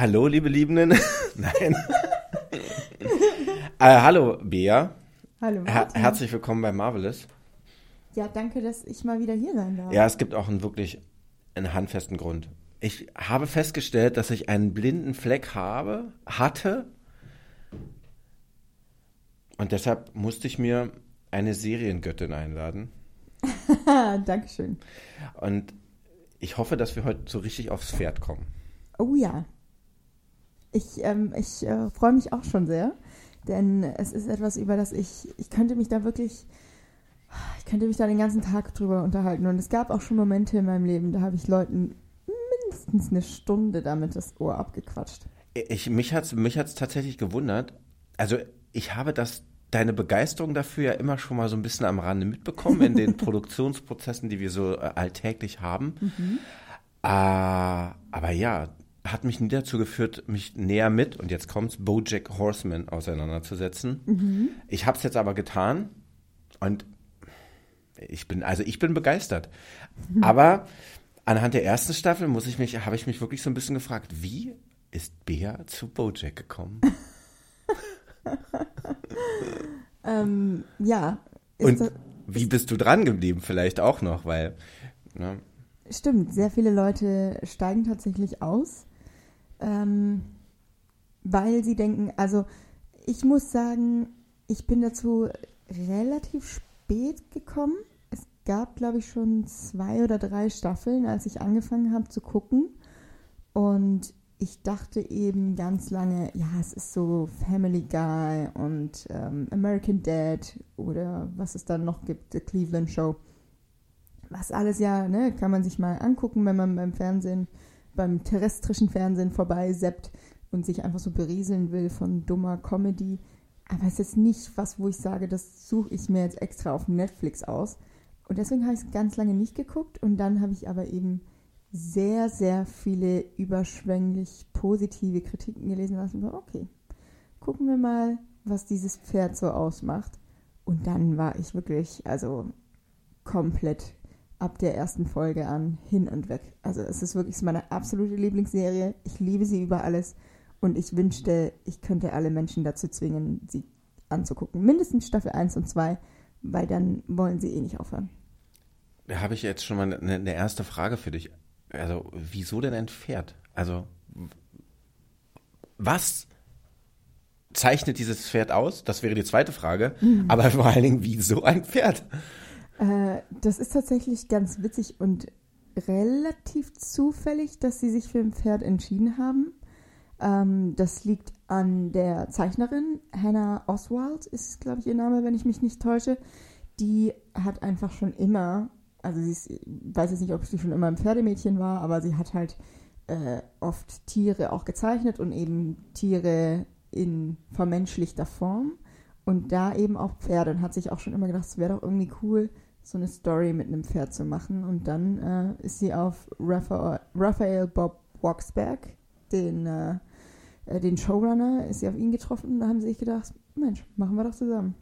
hallo, liebe Liebenden. Nein. äh, hallo, Bea. Hallo, Her herzlich willkommen bei Marvelous. Ja, danke, dass ich mal wieder hier sein darf. Ja, es gibt auch einen wirklich einen handfesten Grund. Ich habe festgestellt, dass ich einen blinden Fleck habe, hatte. Und deshalb musste ich mir eine Seriengöttin einladen. Dankeschön. Und ich hoffe, dass wir heute so richtig aufs Pferd kommen. Oh ja. Ich, ähm, ich äh, freue mich auch schon sehr, denn es ist etwas, über das ich, ich könnte mich da wirklich, ich könnte mich da den ganzen Tag drüber unterhalten. Und es gab auch schon Momente in meinem Leben, da habe ich Leuten mindestens eine Stunde damit das Ohr abgequatscht. Ich, mich hat es mich hat's tatsächlich gewundert. Also ich habe das, deine Begeisterung dafür ja immer schon mal so ein bisschen am Rande mitbekommen in den Produktionsprozessen, die wir so äh, alltäglich haben. Ah, aber ja, hat mich nie dazu geführt, mich näher mit, und jetzt kommt's, Bojack Horseman auseinanderzusetzen. Ich habe es jetzt aber getan und ich bin, also ich bin begeistert. Aber anhand der ersten Staffel muss ich mich, habe ich mich wirklich so ein bisschen gefragt, wie ist Bea zu Bojack gekommen? Ähm, ja. Und das- wie bist du dran geblieben? Vielleicht auch noch, weil, ne, Stimmt, sehr viele Leute steigen tatsächlich aus, ähm, weil sie denken, also ich muss sagen, ich bin dazu relativ spät gekommen. Es gab, glaube ich, schon zwei oder drei Staffeln, als ich angefangen habe zu gucken. Und ich dachte eben ganz lange, ja, es ist so Family Guy und ähm, American Dad oder was es dann noch gibt, The Cleveland Show was alles ja, ne, kann man sich mal angucken, wenn man beim Fernsehen, beim terrestrischen Fernsehen vorbei seppt und sich einfach so berieseln will von dummer Comedy. Aber es ist nicht was, wo ich sage, das suche ich mir jetzt extra auf Netflix aus. Und deswegen habe ich es ganz lange nicht geguckt und dann habe ich aber eben sehr, sehr viele überschwänglich positive Kritiken gelesen lassen. Und war, okay, gucken wir mal, was dieses Pferd so ausmacht. Und dann war ich wirklich, also komplett ab der ersten Folge an hin und weg. Also es ist wirklich meine absolute Lieblingsserie. Ich liebe sie über alles und ich wünschte, ich könnte alle Menschen dazu zwingen, sie anzugucken. Mindestens Staffel 1 und 2, weil dann wollen sie eh nicht aufhören. da habe ich jetzt schon mal eine, eine erste Frage für dich. Also, wieso denn ein Pferd? Also, was zeichnet dieses Pferd aus? Das wäre die zweite Frage. Aber vor allen Dingen, wieso ein Pferd? Äh, das ist tatsächlich ganz witzig und relativ zufällig, dass sie sich für ein Pferd entschieden haben. Ähm, das liegt an der Zeichnerin, Hannah Oswald ist, glaube ich, ihr Name, wenn ich mich nicht täusche. Die hat einfach schon immer, also sie ist, weiß jetzt nicht, ob sie schon immer ein Pferdemädchen war, aber sie hat halt äh, oft Tiere auch gezeichnet und eben Tiere in vermenschlichter Form. Und da eben auch Pferde und hat sich auch schon immer gedacht, es wäre doch irgendwie cool, so eine Story mit einem Pferd zu machen. Und dann äh, ist sie auf Raphael, Raphael Bob Waksberg, den, äh, äh, den Showrunner, ist sie auf ihn getroffen. Und da haben sie sich gedacht, Mensch, machen wir doch zusammen.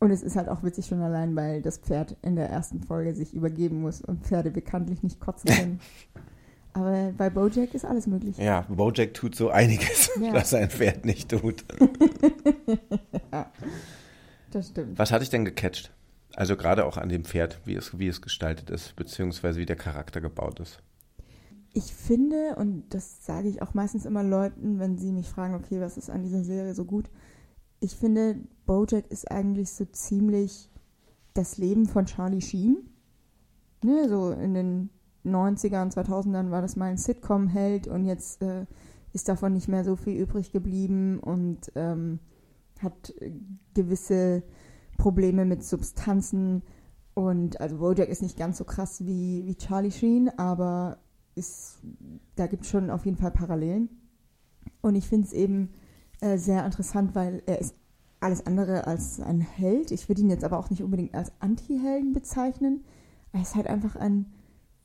Und es ist halt auch witzig schon allein, weil das Pferd in der ersten Folge sich übergeben muss und Pferde bekanntlich nicht kotzen können. Aber bei Bojack ist alles möglich. Ja, Bojack tut so einiges, Ja. was ein Pferd nicht tut. Das stimmt. Was hat dich denn gecatcht? Also gerade auch an dem Pferd, wie es, wie es gestaltet ist, beziehungsweise wie der Charakter gebaut ist. Ich finde, und das sage ich auch meistens immer Leuten, wenn sie mich fragen, okay, was ist an dieser Serie so gut? Ich finde, Bojack ist eigentlich so ziemlich das Leben von Charlie Sheen. Ne, so in den 90ern, 2000ern war das mal ein Sitcom-Held und jetzt äh, ist davon nicht mehr so viel übrig geblieben und ähm, hat gewisse Probleme mit Substanzen. Und also Bojack ist nicht ganz so krass wie, wie Charlie Sheen, aber ist, da gibt es schon auf jeden Fall Parallelen. Und ich finde es eben äh, sehr interessant, weil er ist alles andere als ein Held. Ich würde ihn jetzt aber auch nicht unbedingt als Anti-Helden bezeichnen. Er ist halt einfach ein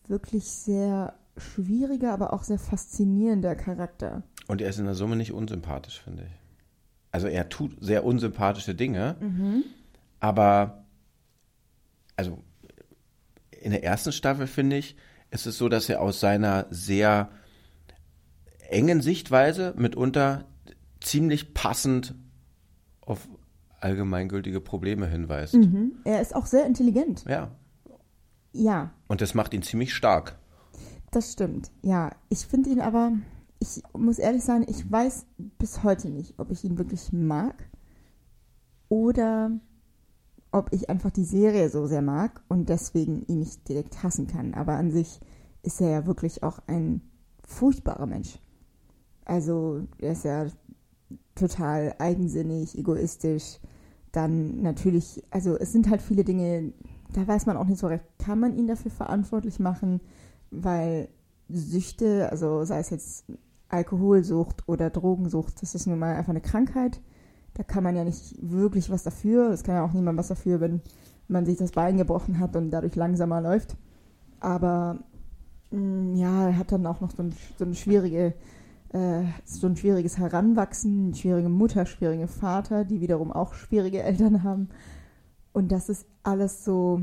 wirklich sehr schwieriger, aber auch sehr faszinierender Charakter. Und er ist in der Summe nicht unsympathisch, finde ich. Also er tut sehr unsympathische Dinge, aber also in der ersten Staffel finde ich, ist es so, dass er aus seiner sehr engen Sichtweise mitunter ziemlich passend auf allgemeingültige Probleme hinweist. Mhm. Er ist auch sehr intelligent. Ja. Ja, Und das macht ihn ziemlich stark. das stimmt. Ja, ich finde ihn aber, ich muss ehrlich sein, ich weiß bis heute nicht, ob ich ihn wirklich mag oder ob ich einfach die Serie so sehr mag und deswegen ihn nicht direkt hassen kann. Aber an sich ist er ja wirklich auch ein furchtbarer Mensch. Also er ist ja total eigensinnig, egoistisch. Dann natürlich, also es sind halt viele Dinge, da weiß man auch nicht so recht, kann man ihn dafür verantwortlich machen, weil Süchte, also sei es jetzt Alkoholsucht oder Drogensucht, das ist nun mal einfach eine Krankheit. Da kann man ja nicht wirklich was dafür. Es kann ja auch niemand was dafür, wenn man sich das Bein gebrochen hat und dadurch langsamer läuft. Aber mh, ja, er hat dann auch noch so ein, so eine schwierige, äh, so ein schwieriges Heranwachsen, eine schwierige Mutter, schwierige Vater, die wiederum auch schwierige Eltern haben. Und das ist alles so,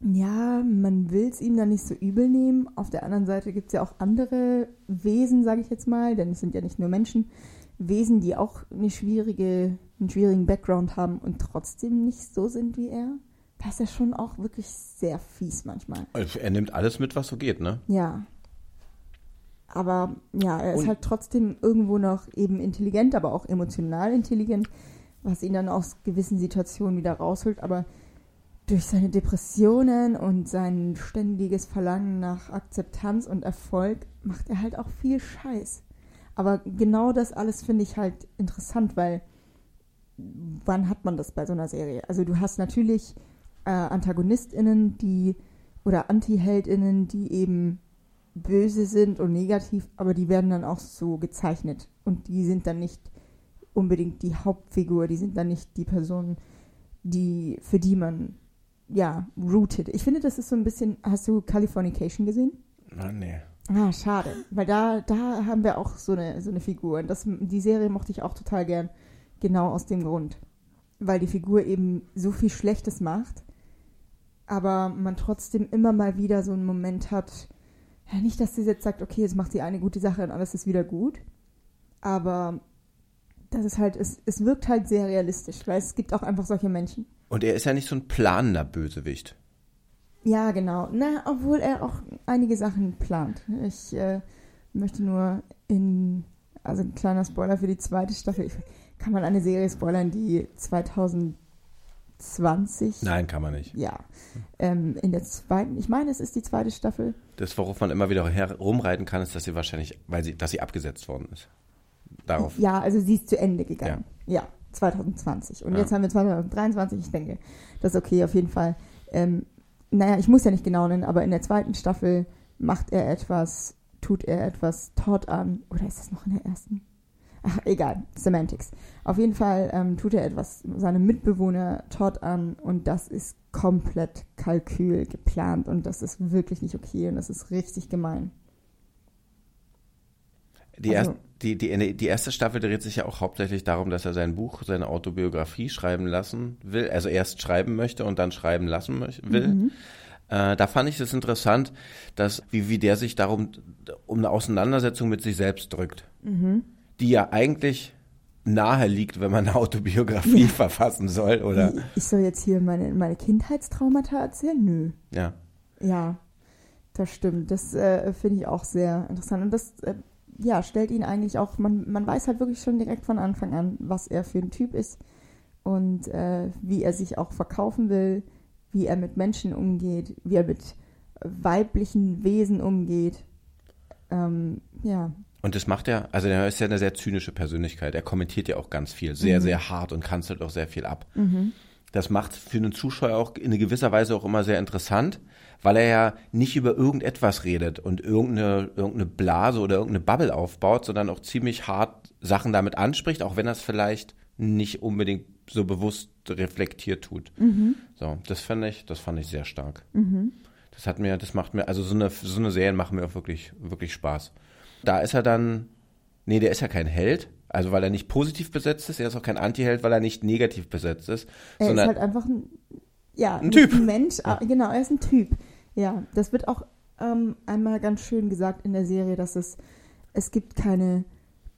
ja, man will es ihm dann nicht so übel nehmen. Auf der anderen Seite gibt es ja auch andere Wesen, sage ich jetzt mal, denn es sind ja nicht nur Menschen, Wesen, die auch eine schwierige, einen schwierigen Background haben und trotzdem nicht so sind wie er. Das ist ja schon auch wirklich sehr fies manchmal. Also Er nimmt alles mit, was so geht, ne? Ja. Aber ja, er ist Und- halt trotzdem irgendwo noch eben intelligent, aber auch emotional intelligent, was ihn dann aus gewissen Situationen wieder rausholt. Aber durch seine Depressionen und sein ständiges Verlangen nach Akzeptanz und Erfolg macht er halt auch viel Scheiß. Aber genau das alles finde ich halt interessant, weil wann hat man das bei so einer Serie? Also du hast natürlich äh, AntagonistInnen, die oder Anti-HeldInnen, die eben böse sind und negativ, aber die werden dann auch so gezeichnet. Und die sind dann nicht unbedingt die Hauptfigur, die sind dann nicht die Person, die, für die man ja, rooted. Ich finde, das ist so ein bisschen, hast du Californication gesehen? Na, nee. Ah, schade. Weil da, da haben wir auch so eine, so eine Figur. Und das, die Serie mochte ich auch total gern. Genau aus dem Grund. Weil die Figur eben so viel Schlechtes macht, aber man trotzdem immer mal wieder so einen Moment hat, ja, nicht, dass sie jetzt sagt, okay, jetzt macht sie eine gute Sache und alles ist wieder gut. Aber das ist halt, es, es wirkt halt sehr realistisch, weil es gibt auch einfach solche Menschen. Und er ist ja nicht so ein planender Bösewicht. Ja, genau. Na, obwohl er auch einige Sachen plant. Ich äh, möchte nur in, also ein kleiner Spoiler für die zweite Staffel. Ich, kann man eine Serie spoilern, die 2020, Nein, kann man nicht. ja, ähm, in der zweiten, ich meine, es ist die zweite Staffel. Das, worauf man immer wieder herumreiten kann, ist, dass sie wahrscheinlich, weil sie, dass sie abgesetzt worden ist. Darauf. Ja, also sie ist zu Ende gegangen. Ja, 2020. Und Ja. jetzt haben wir 2023. Ich denke, das ist okay, auf jeden Fall. Ähm, naja, ich muss ja nicht genau nennen, aber in der zweiten Staffel macht er etwas, tut er etwas Todd an. Oder ist das noch in der ersten? Ach, egal, Semantics. Auf jeden Fall ähm, tut er etwas seinem Mitbewohner Todd an und das ist komplett Kalkül geplant und das ist wirklich nicht okay und das ist richtig gemein. Die, Also- erst, die, die, die erste Staffel dreht sich ja auch hauptsächlich darum, dass er sein Buch, seine Autobiografie schreiben lassen will. Also erst schreiben möchte und dann schreiben lassen will. Äh, da fand ich es interessant, dass, wie, wie der sich darum, um eine Auseinandersetzung mit sich selbst drückt. Die ja eigentlich nahe liegt, wenn man eine Autobiografie verfassen soll, oder? Ich soll jetzt hier meine, meine Kindheitstraumata erzählen? Nö. Ja. Ja, das stimmt. Das äh, finde ich auch sehr interessant. Und das äh, ja, stellt ihn eigentlich auch, man, man weiß halt wirklich schon direkt von Anfang an, was er für ein Typ ist und äh, wie er sich auch verkaufen will, wie er mit Menschen umgeht, wie er mit weiblichen Wesen umgeht. Ähm, ja, Und das macht er, also er ist ja eine sehr zynische Persönlichkeit. Er kommentiert ja auch ganz viel, sehr, sehr hart und kanzelt auch sehr viel ab. Das macht für einen Zuschauer auch in gewisser Weise auch immer sehr interessant, weil er ja nicht über irgendetwas redet und irgendeine, irgendeine Blase oder irgendeine Bubble aufbaut, sondern auch ziemlich hart Sachen damit anspricht, auch wenn er es vielleicht nicht unbedingt so bewusst reflektiert tut. So, das fand ich, das fand ich sehr stark. Das hat mir, das macht mir, also so eine, so eine Serien machen mir auch wirklich, wirklich Spaß. Da ist er dann, nee, der ist ja kein Held, also weil er nicht positiv besetzt ist, er ist auch kein Anti-Held, weil er nicht negativ besetzt ist, er sondern ist halt einfach ein, ja, Ein Typ. Ein Mensch, ah, genau, er ist ein Typ. Ja, das wird auch ähm, einmal ganz schön gesagt in der Serie, dass es es gibt keine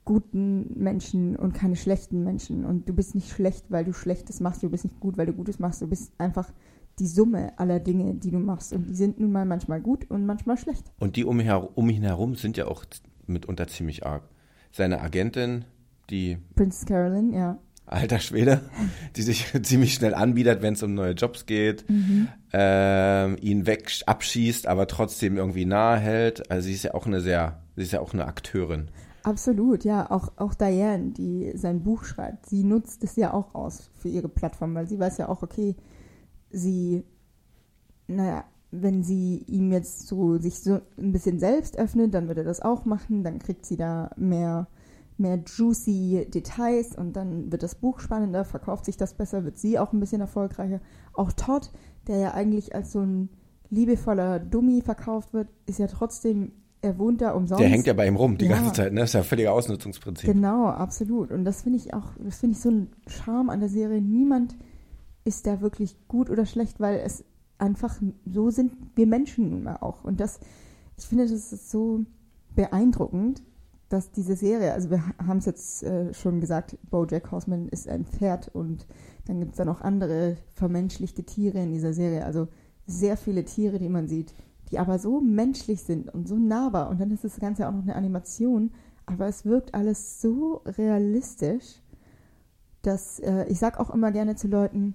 guten Menschen und keine schlechten Menschen. Und du bist nicht schlecht, weil du Schlechtes machst, du bist nicht gut, weil du Gutes machst. Du bist einfach die Summe aller Dinge, die du machst. Und die sind nun mal manchmal gut und manchmal schlecht. Und die um, um ihn herum sind ja auch mitunter ziemlich arg. Seine Agentin, die. Princess Carolyn, ja. Alter Schwede, die sich ziemlich schnell anbietet, wenn es um neue Jobs geht, mhm. ähm, ihn weg abschießt, aber trotzdem irgendwie nahe hält. Also sie ist ja auch eine sehr, sie ist ja auch eine Akteurin. Absolut, ja. Auch, auch Diane, die sein Buch schreibt, sie nutzt es ja auch aus für ihre Plattform, weil sie weiß ja auch, okay, sie, naja, wenn sie ihm jetzt so sich so ein bisschen selbst öffnet, dann wird er das auch machen, dann kriegt sie da mehr, mehr juicy Details und dann wird das Buch spannender, verkauft sich das besser, wird sie auch ein bisschen erfolgreicher. Auch Todd, der ja eigentlich als so ein liebevoller Dummy verkauft wird, ist ja trotzdem er wohnt da umsonst. Der hängt ja bei ihm rum die ja. ganze Zeit, ne? Das ist ja völliger Ausnutzungsprinzip. Genau, absolut. Und das finde ich auch, das finde ich so ein Charme an der Serie. Niemand ist da wirklich gut oder schlecht, weil es einfach, so sind wir Menschen nun mal auch. Und das, ich finde, das ist so beeindruckend, dass diese Serie, also wir haben es jetzt äh, schon gesagt, Bojack Horseman ist ein Pferd und dann gibt es da noch andere vermenschlichte Tiere in dieser Serie. Also sehr viele Tiere, die man sieht die aber so menschlich sind und so nahbar. Und dann ist das Ganze auch noch eine Animation, aber es wirkt alles so realistisch, dass äh, ich sage auch immer gerne zu Leuten,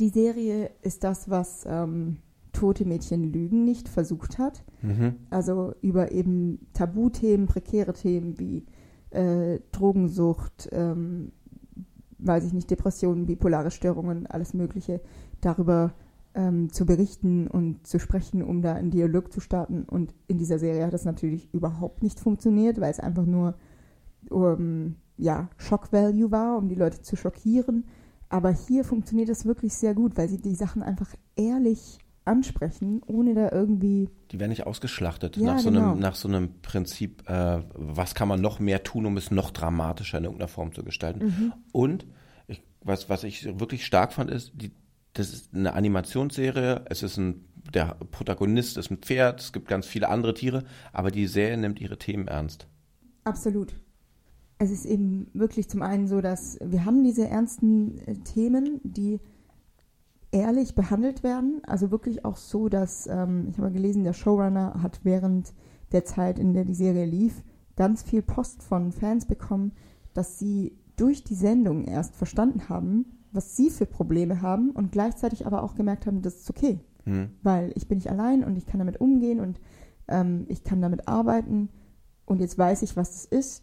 die Serie ist das, was ähm, Tote Mädchen Lügen nicht versucht hat. Mhm. Also über eben Tabuthemen, prekäre Themen wie äh, Drogensucht, ähm, weiß ich nicht, Depressionen, bipolare Störungen, alles Mögliche, darüber ähm, zu berichten und zu sprechen, um da einen Dialog zu starten. Und in dieser Serie hat das natürlich überhaupt nicht funktioniert, weil es einfach nur um, ja, Shock Value war, um die Leute zu schockieren. Aber hier funktioniert das wirklich sehr gut, weil sie die Sachen einfach ehrlich ansprechen, ohne da irgendwie. Die werden nicht ausgeschlachtet ja, nach, so genau. einem, nach so einem Prinzip, äh, was kann man noch mehr tun, um es noch dramatischer in irgendeiner Form zu gestalten. Mhm. Und ich, was, was ich wirklich stark fand, ist, die, das ist eine Animationsserie, es ist ein, der Protagonist ist ein Pferd, es gibt ganz viele andere Tiere, aber die Serie nimmt ihre Themen ernst. Absolut. Es ist eben wirklich zum einen so, dass wir haben diese ernsten äh, Themen, die ehrlich behandelt werden. Also wirklich auch so, dass, ähm, ich habe gelesen, der Showrunner hat während der Zeit, in der die Serie lief, ganz viel Post von Fans bekommen, dass sie durch die Sendung erst verstanden haben, was sie für Probleme haben und gleichzeitig aber auch gemerkt haben, das ist okay, mhm. weil ich bin nicht allein und ich kann damit umgehen und ähm, ich kann damit arbeiten und jetzt weiß ich, was das ist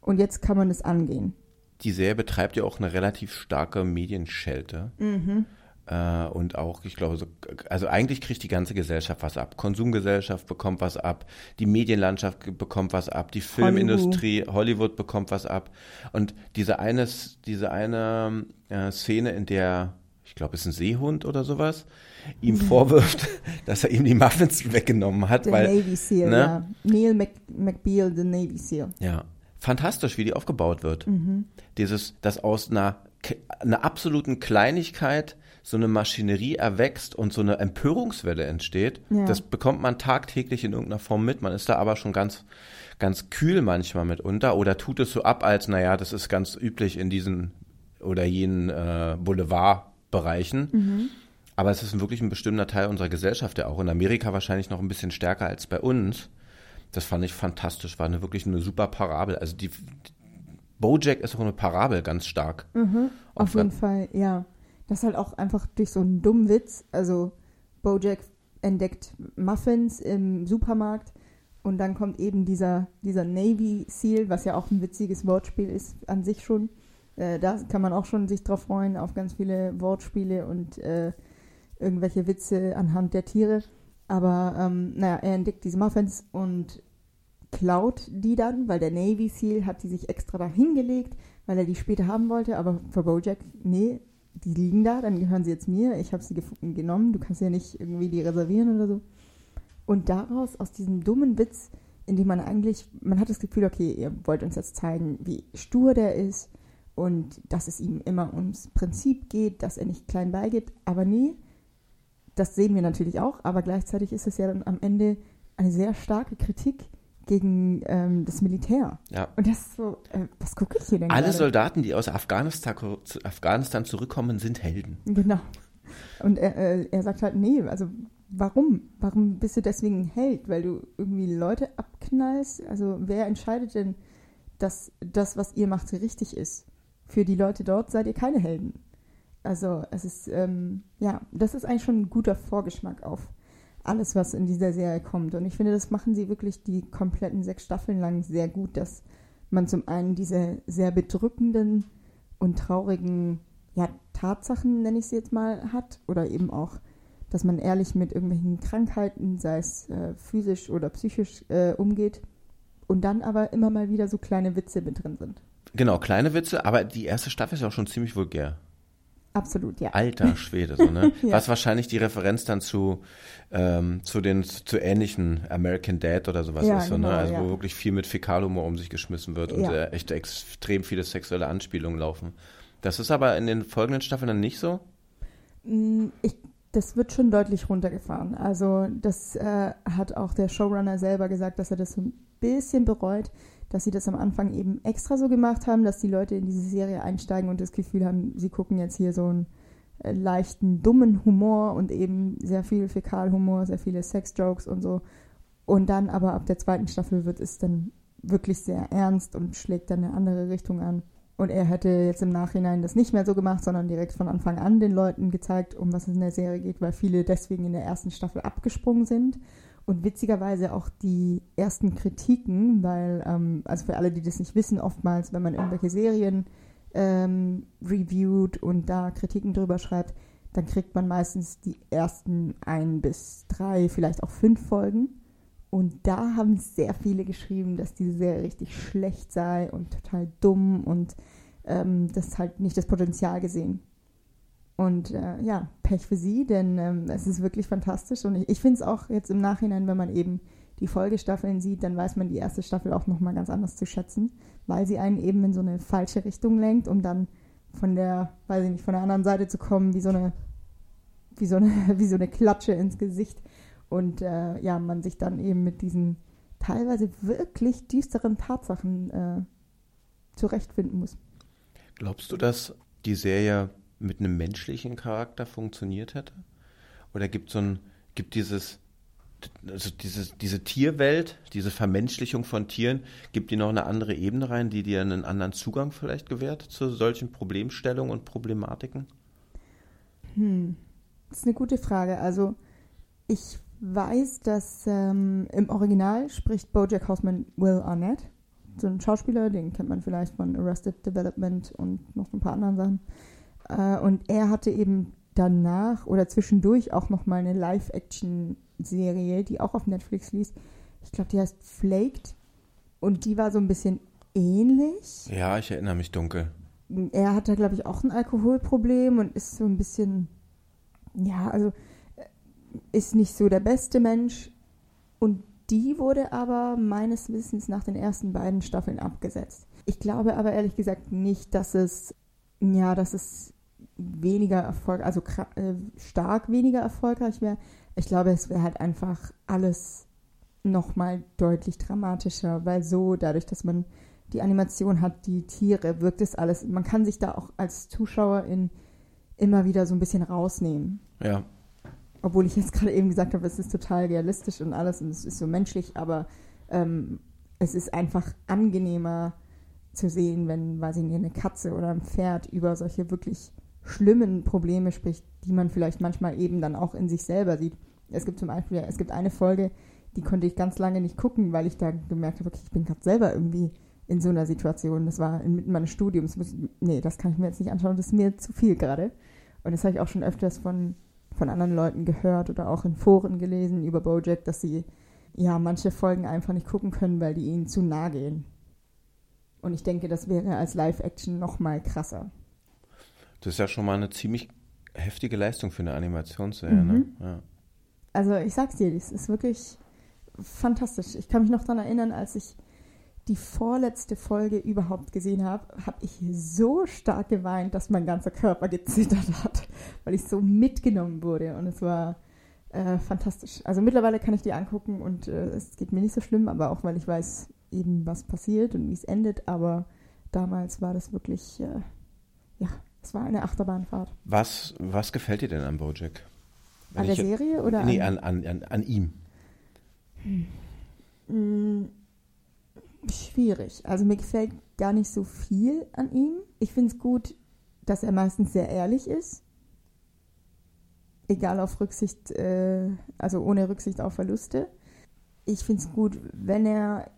und jetzt kann man es angehen. Die Serie betreibt ja auch eine relativ starke Medienschelte. Mhm. Äh, und auch, ich glaube, so, also eigentlich kriegt die ganze Gesellschaft was ab. Konsumgesellschaft bekommt was ab, die Medienlandschaft bekommt was ab, die Filmindustrie, Hollywood, Hollywood bekommt was ab. Und diese eine, diese eine äh, Szene, in der, ich glaube, es ist ein Seehund oder sowas, ihm mhm. vorwirft, dass er ihm die Muffins weggenommen hat. Der weil, Navy SEAL, ne? ja. Neil Mc, McBeal, the Navy SEAL. Ja. Fantastisch, wie die aufgebaut wird. Mhm. Dieses, dass aus einer, einer absoluten Kleinigkeit so eine Maschinerie erwächst und so eine Empörungswelle entsteht, ja. das bekommt man tagtäglich in irgendeiner Form mit. Man ist da aber schon ganz, ganz kühl manchmal mitunter oder tut es so ab, als, naja, das ist ganz üblich in diesen oder jenen äh, Boulevardbereichen. Mhm. Aber es ist wirklich ein bestimmter Teil unserer Gesellschaft, der auch in Amerika wahrscheinlich noch ein bisschen stärker als bei uns. Das fand ich fantastisch, war eine wirklich eine super Parabel. Also die, Bojack ist auch eine Parabel ganz stark. Mhm, auf jeden Fall, ja. Das halt auch einfach durch so einen dummen Witz. Also Bojack entdeckt Muffins im Supermarkt und dann kommt eben dieser, dieser Navy Seal, was ja auch ein witziges Wortspiel ist an sich schon. Äh, da kann man auch schon sich drauf freuen, auf ganz viele Wortspiele und äh, irgendwelche Witze anhand der Tiere. Aber ähm, naja, er entdeckt diese Muffins und klaut die dann, weil der Navy Seal hat die sich extra da hingelegt, weil er die später haben wollte. Aber für Bojack, nee, die liegen da, dann gehören sie jetzt mir, ich habe sie genommen, du kannst ja nicht irgendwie die reservieren oder so. Und daraus, aus diesem dummen Witz, in dem man eigentlich, man hat das Gefühl, okay, ihr wollt uns jetzt zeigen, wie stur der ist und dass es ihm immer ums Prinzip geht, dass er nicht klein beigeht, aber nee, das sehen wir natürlich auch, aber gleichzeitig ist es ja dann am Ende eine sehr starke Kritik gegen ähm, das Militär. Ja. Und das ist so, äh, was gucke ich hier denn Alle gerade? Soldaten, die aus Afghanistan, zu Afghanistan zurückkommen, sind Helden. Genau. Und er, äh, er sagt halt, nee, also warum? Warum bist du deswegen ein Held? Weil du irgendwie Leute abknallst? Also wer entscheidet denn, dass das, was ihr macht, richtig ist? Für die Leute dort seid ihr keine Helden. Also es ist, ähm, ja, das ist eigentlich schon ein guter Vorgeschmack auf alles, was in dieser Serie kommt. Und ich finde, das machen sie wirklich die kompletten sechs Staffeln lang sehr gut, dass man zum einen diese sehr bedrückenden und traurigen ja, Tatsachen, nenne ich sie jetzt mal, hat. Oder eben auch, dass man ehrlich mit irgendwelchen Krankheiten, sei es äh, physisch oder psychisch, äh, umgeht. Und dann aber immer mal wieder so kleine Witze mit drin sind. Genau, kleine Witze, aber die erste Staffel ist ja auch schon ziemlich vulgär. Absolut, ja. Alter Schwede, so, ne? Ja. Was wahrscheinlich die Referenz dann zu, ähm, zu den zu ähnlichen American Dad oder sowas Ja, ist, so, genau, ne? Also ja. wo wirklich viel mit Fäkalhumor um sich geschmissen wird und äh, echt extrem viele sexuelle Anspielungen laufen. Das ist aber in den folgenden Staffeln dann nicht so. Mm, Ich, das wird schon deutlich runtergefahren. Also das äh, hat auch der Showrunner selber gesagt, dass er das so ein bisschen bereut, dass sie das am Anfang eben extra so gemacht haben, dass die Leute in diese Serie einsteigen und das Gefühl haben, sie gucken jetzt hier so einen äh, leichten, dummen Humor und eben sehr viel Fäkalhumor, sehr viele Sexjokes und so. Und dann aber ab der zweiten Staffel wird es dann wirklich sehr ernst und schlägt dann eine andere Richtung an. Und er hätte jetzt im Nachhinein das nicht mehr so gemacht, sondern direkt von Anfang an den Leuten gezeigt, um was es in der Serie geht, weil viele deswegen in der ersten Staffel abgesprungen sind. Und witzigerweise auch die ersten Kritiken, weil, ähm, also für alle, die das nicht wissen, oftmals, wenn man irgendwelche Serien ähm, reviewt und da Kritiken drüber schreibt, dann kriegt man meistens die ersten ein bis drei, vielleicht auch fünf Folgen. Und da haben sehr viele geschrieben, dass diese Serie richtig schlecht sei und total dumm und ähm, das halt nicht das Potenzial gesehen. Und äh, ja, Pech für sie, denn ähm, es ist wirklich fantastisch. Und ich, ich finde es auch jetzt im Nachhinein, wenn man eben die Folgestaffeln sieht, dann weiß man die erste Staffel auch nochmal ganz anders zu schätzen, weil sie einen eben in so eine falsche Richtung lenkt, um dann von der, weiß ich nicht, von der anderen Seite zu kommen, wie so eine, wie so eine, wie so eine Klatsche ins Gesicht. Und äh, ja, man sich dann eben mit diesen teilweise wirklich düsteren Tatsachen äh, zurechtfinden muss. Glaubst du, dass die Serie mit einem menschlichen Charakter funktioniert hätte? Oder gibt so ein, gibt dieses, also dieses, diese Tierwelt, diese Vermenschlichung von Tieren, gibt die noch eine andere Ebene rein, die dir einen anderen Zugang vielleicht gewährt zu solchen Problemstellungen und Problematiken? Hm, das ist eine gute Frage. Also ich weiß, dass ähm, im Original spricht BoJack Horseman Will Arnett, so ein Schauspieler, den kennt man vielleicht von Arrested Development und noch ein paar anderen Sachen. Äh, und er hatte eben danach oder zwischendurch auch noch mal eine Live-Action-Serie, die auch auf Netflix lief. Ich glaube, die heißt Flaked und die war so ein bisschen ähnlich Ja, ich erinnere mich dunkel. er hat da, glaube ich, auch ein Alkoholproblem und ist so ein bisschen, ja, also äh, ist nicht so der beste Mensch. Und die wurde aber meines Wissens nach den ersten beiden Staffeln abgesetzt. Ich glaube aber ehrlich gesagt nicht, dass es, ja, dass es weniger Erfolg, also äh, stark weniger erfolgreich wäre. Ich glaube, es wäre halt einfach alles nochmal deutlich dramatischer, weil so, dadurch, dass man die Animation hat, die Tiere, wirkt es alles, man kann sich da auch als Zuschauerin immer wieder so ein bisschen rausnehmen. Ja, Obwohl ich jetzt gerade eben gesagt habe, es ist total realistisch und alles und es ist so menschlich, aber ähm, es ist einfach angenehmer zu sehen, wenn, weiß ich nicht, eine Katze oder ein Pferd über solche wirklich schlimmen Probleme spricht, die man vielleicht manchmal eben dann auch in sich selber sieht. Es gibt zum Beispiel, es gibt eine Folge, die konnte ich ganz lange nicht gucken, weil ich da gemerkt habe, okay, ich bin gerade selber irgendwie in so einer Situation. Das war inmitten meines Studiums. Nee, das kann ich mir jetzt nicht anschauen, das ist mir zu viel gerade. Und das habe ich auch schon öfters von, von anderen Leuten gehört oder auch in Foren gelesen über Bojack, dass sie ja manche Folgen einfach nicht gucken können, weil die ihnen zu nah gehen. Und ich denke, das wäre als Live-Action noch mal krasser. Das ist ja schon mal eine ziemlich heftige Leistung für eine Animationsserie. Ne? Mhm. Ja. Also ich sag's dir, das ist wirklich fantastisch. Ich kann mich noch daran erinnern, als ich die vorletzte Folge überhaupt gesehen habe, habe ich so stark geweint, dass mein ganzer Körper gezittert hat, weil ich so mitgenommen wurde. Und es war äh, fantastisch. Also mittlerweile kann ich die angucken und äh, es geht mir nicht so schlimm, aber auch weil ich weiß eben, was passiert und wie es endet. Aber damals war das wirklich, äh, ja, es war eine Achterbahnfahrt. Was, was gefällt dir denn an Bojack? Wenn an der Serie oder nee, an, an, an, an ihm? Hm. Hm, schwierig. Also mir gefällt gar nicht so viel an ihm. Ich finde es gut, dass er meistens sehr ehrlich ist. Egal auf Rücksicht, äh, also ohne Rücksicht auf Verluste. Ich finde es gut, wenn er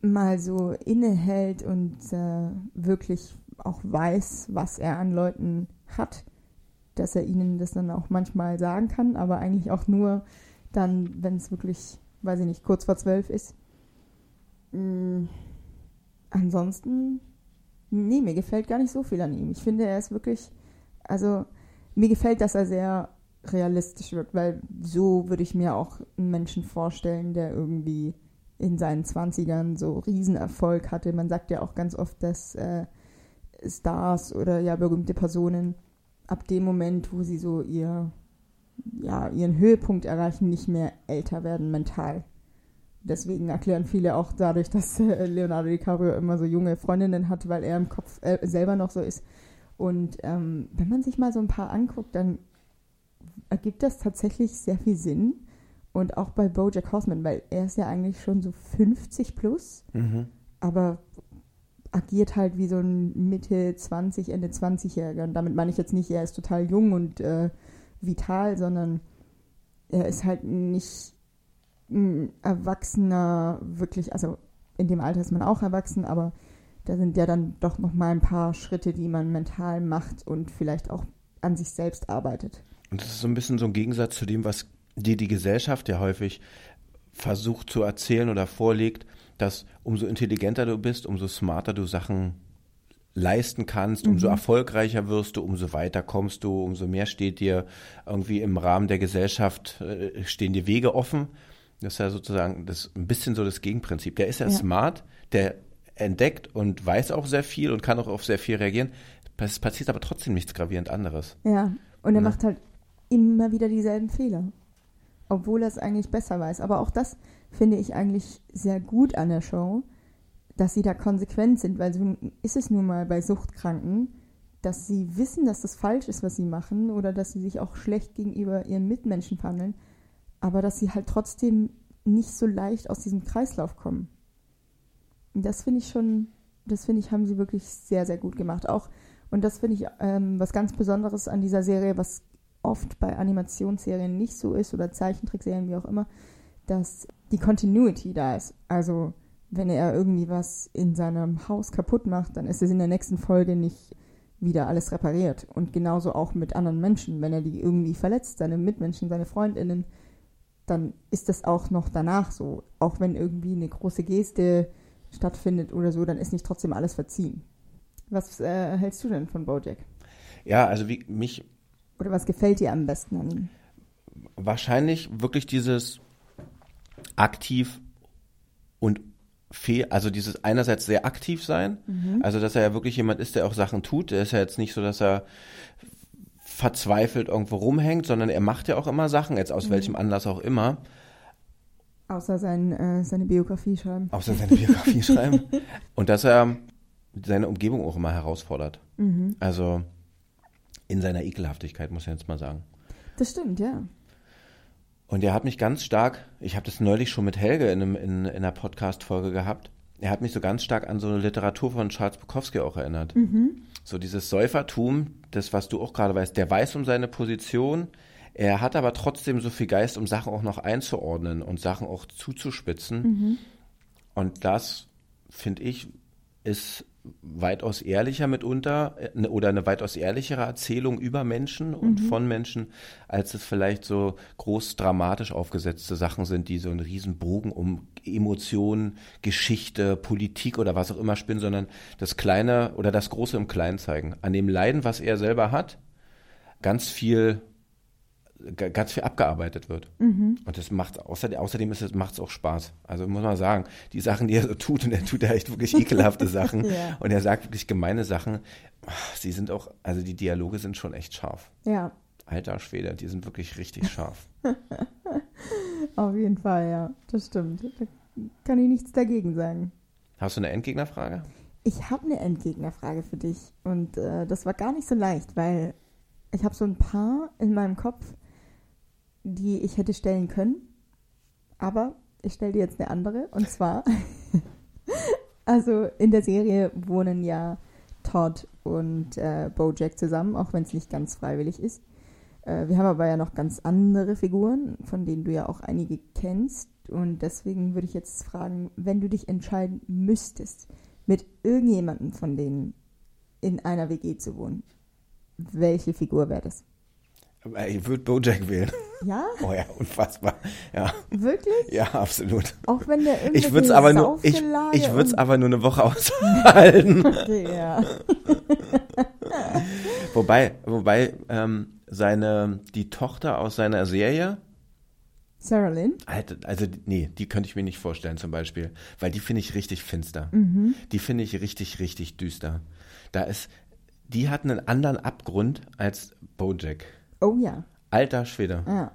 mal so innehält und äh, wirklich auch weiß, was er an Leuten hat, dass er ihnen das dann auch manchmal sagen kann, aber eigentlich auch nur dann, wenn es wirklich, weiß ich nicht, kurz vor zwölf ist. Mhm. Ansonsten, nee, mir gefällt gar nicht so viel an ihm. Ich finde, er ist wirklich, also mir gefällt, dass er sehr realistisch wirkt, weil so würde ich mir auch einen Menschen vorstellen, der irgendwie in seinen Zwanzigern so Riesenerfolg hatte. Man sagt ja auch ganz oft, dass äh, Stars oder ja berühmte Personen ab dem Moment, wo sie so ihr, ja, ihren Höhepunkt erreichen, nicht mehr älter werden mental. Deswegen erklären viele auch dadurch, dass äh, Leonardo DiCaprio immer so junge Freundinnen hat, weil er im Kopf äh, selber noch so ist. Und ähm, wenn man sich mal so ein paar anguckt, dann ergibt das tatsächlich sehr viel Sinn. Und auch bei Bojack Horseman, weil er ist ja eigentlich schon so 50 plus, mhm. aber agiert halt wie so ein Mitte 20, Ende 20-Jähriger. Und damit meine ich jetzt nicht, er ist total jung und äh, vital, sondern er ist halt nicht ein Erwachsener wirklich, also in dem Alter ist man auch erwachsen, aber da sind ja dann doch noch mal ein paar Schritte, die man mental macht und vielleicht auch an sich selbst arbeitet. Und das ist so ein bisschen so ein Gegensatz zu dem, was dir die Gesellschaft ja häufig versucht zu erzählen oder vorlegt, dass umso intelligenter du bist, umso smarter du Sachen leisten kannst, umso mhm. erfolgreicher wirst du, umso weiter kommst du, umso mehr steht dir irgendwie im Rahmen der Gesellschaft, äh, stehen dir Wege offen. Das ist ja sozusagen das, ein bisschen so das Gegenprinzip. Der ist ja, ja, smart, der entdeckt und weiß auch sehr viel und kann auch auf sehr viel reagieren. Es passiert aber trotzdem nichts gravierend anderes. Ja, und er ja. macht halt immer wieder dieselben Fehler. Obwohl er es eigentlich besser weiß. Aber auch das finde ich eigentlich sehr gut an der Show, dass sie da konsequent sind, weil so ist es nun mal bei Suchtkranken, dass sie wissen, dass das falsch ist, was sie machen, oder dass sie sich auch schlecht gegenüber ihren Mitmenschen verhandeln aber dass sie halt trotzdem nicht so leicht aus diesem Kreislauf kommen. Und das finde ich schon, das finde ich, haben sie wirklich sehr, sehr gut gemacht. Auch, und das finde ich ähm, was ganz Besonderes an dieser Serie, was oft bei Animationsserien nicht so ist oder Zeichentrickserien, wie auch immer, dass die Continuity da ist. Also, wenn er irgendwie was in seinem Haus kaputt macht, dann ist es in der nächsten Folge nicht wieder alles repariert. Und genauso auch mit anderen Menschen, wenn er die irgendwie verletzt, seine Mitmenschen, seine Freundinnen, dann ist das auch noch danach so. Auch wenn irgendwie eine große Geste stattfindet oder so, dann ist nicht trotzdem alles verziehen. Was äh, hältst du denn von Bojack? Ja, also wie mich. Oder was gefällt dir am besten an ihm? Wahrscheinlich wirklich dieses aktiv und fehl, also dieses einerseits sehr aktiv sein, mhm. also dass er ja wirklich jemand ist, der auch Sachen tut. Er ist ja jetzt nicht so, dass er verzweifelt irgendwo rumhängt, sondern er macht ja auch immer Sachen, jetzt aus mhm. welchem Anlass auch immer. Außer sein, äh, seine Biografie schreiben. Außer seine Biografie schreiben. Und dass er seine Umgebung auch immer herausfordert. Mhm. Also in seiner Ekelhaftigkeit, muss ich jetzt mal sagen. Das stimmt, ja. Und er hat mich ganz stark, ich habe das neulich schon mit Helge in, einem, in, in einer Podcast-Folge gehabt, er hat mich so ganz stark an so eine Literatur von Charles Bukowski auch erinnert. Mhm. So dieses Säufertum, das, was du auch gerade weißt, der weiß um seine Position, er hat aber trotzdem so viel Geist, um Sachen auch noch einzuordnen und Sachen auch zuzuspitzen. Mhm. Und das, finde ich, ist weitaus ehrlicher mitunter äh, oder eine weitaus ehrlichere Erzählung über Menschen und mhm. von Menschen, als es vielleicht so groß dramatisch aufgesetzte Sachen sind, die so einen riesen Bogen um Emotionen, Geschichte, Politik oder was auch immer spinnen, sondern das Kleine oder das Große im Kleinen zeigen. An dem Leiden, was er selber hat, ganz viel ganz viel abgearbeitet wird. Mhm. Und das macht außerdem, außerdem ist es, macht es auch Spaß. Also muss man sagen, die Sachen, die er so tut, und er tut ja echt wirklich ekelhafte Sachen ja. und er sagt wirklich gemeine Sachen, sie sind auch, also die Dialoge sind schon echt scharf. Ja. Alter Schwede, die sind wirklich richtig scharf. Auf jeden Fall, ja. Das stimmt. Da kann ich nichts dagegen sagen. Hast du eine Endgegnerfrage? Ich habe eine Endgegnerfrage für dich. Und äh, das war gar nicht so leicht, weil ich habe so ein paar in meinem Kopf, die ich hätte stellen können. Aber ich stelle dir jetzt eine andere. Und zwar, also in der Serie wohnen ja Todd und äh, Bojack zusammen, auch wenn es nicht ganz freiwillig ist. Äh, wir haben aber ja noch ganz andere Figuren, von denen du ja auch einige kennst. Und deswegen würde ich jetzt fragen, wenn du dich entscheiden müsstest, mit irgendjemandem von denen in einer WG zu wohnen, welche Figur wäre das? Ich würde Bojack wählen. Ja? Oh ja, unfassbar. Ja. Wirklich? Ja, absolut. Auch wenn der irgendwie Ich würde es aber nur, ich, ich würd's aber nur eine Woche aushalten. Ja. wobei, wobei ähm, seine, die Tochter aus seiner Serie, Sarah Lynn? Also nee, die könnte ich mir nicht vorstellen zum Beispiel, weil die finde ich richtig finster. Mhm. Die finde ich richtig, richtig düster. Da ist, die hat einen anderen Abgrund als Bojack. Oh ja. Alter Schwede. Ja.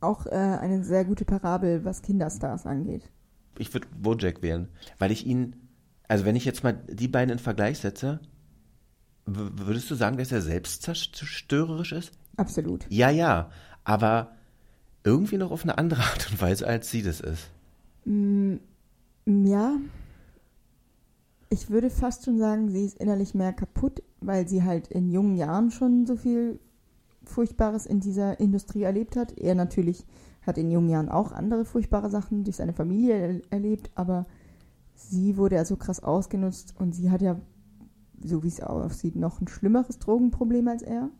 Auch äh, eine sehr gute Parabel, was Kinderstars angeht. Ich würde Bojack wählen, weil ich ihn, also wenn ich jetzt mal die beiden in Vergleich setze, würdest du sagen, dass er selbstzerstörerisch ist? Absolut. Ja, ja, aber irgendwie noch auf eine andere Art und Weise, als sie das ist. Mm, ja. Ich würde fast schon sagen, sie ist innerlich mehr kaputt, weil sie halt in jungen Jahren schon so viel Furchtbares in dieser Industrie erlebt hat. Er natürlich hat in jungen Jahren auch andere furchtbare Sachen durch seine Familie er erlebt, aber sie wurde ja so krass ausgenutzt und sie hat ja, so wie es aussieht, noch ein schlimmeres Drogenproblem als er.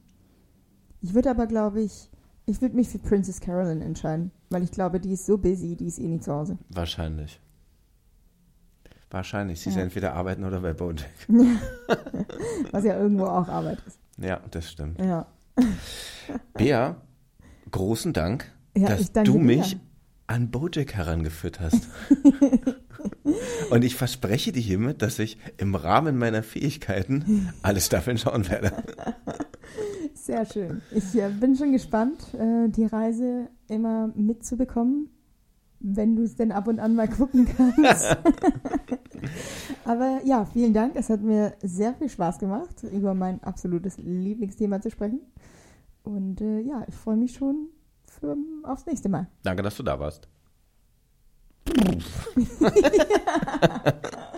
Ich würde aber, glaube ich, ich würde mich für Princess Carolyn entscheiden, weil ich glaube, die ist so busy, die ist eh nie zu Hause. Wahrscheinlich. Wahrscheinlich. Sie ist Ja. entweder arbeiten oder bei Bojack. Was ja irgendwo auch Arbeit ist. Ja, das stimmt. Ja. Bea, großen Dank, Ja, dass du dir. mich an Bojack herangeführt hast. Und ich verspreche dir hiermit, dass ich im Rahmen meiner Fähigkeiten alle Staffeln schauen werde. Sehr schön. Ich äh, bin schon gespannt, äh, die Reise immer mitzubekommen, wenn du es denn ab und an mal gucken kannst. Aber ja, vielen Dank. Es hat mir sehr viel Spaß gemacht, über mein absolutes Lieblingsthema zu sprechen. Und äh, ja, ich freue mich schon für, aufs nächste Mal. Danke, dass du da warst.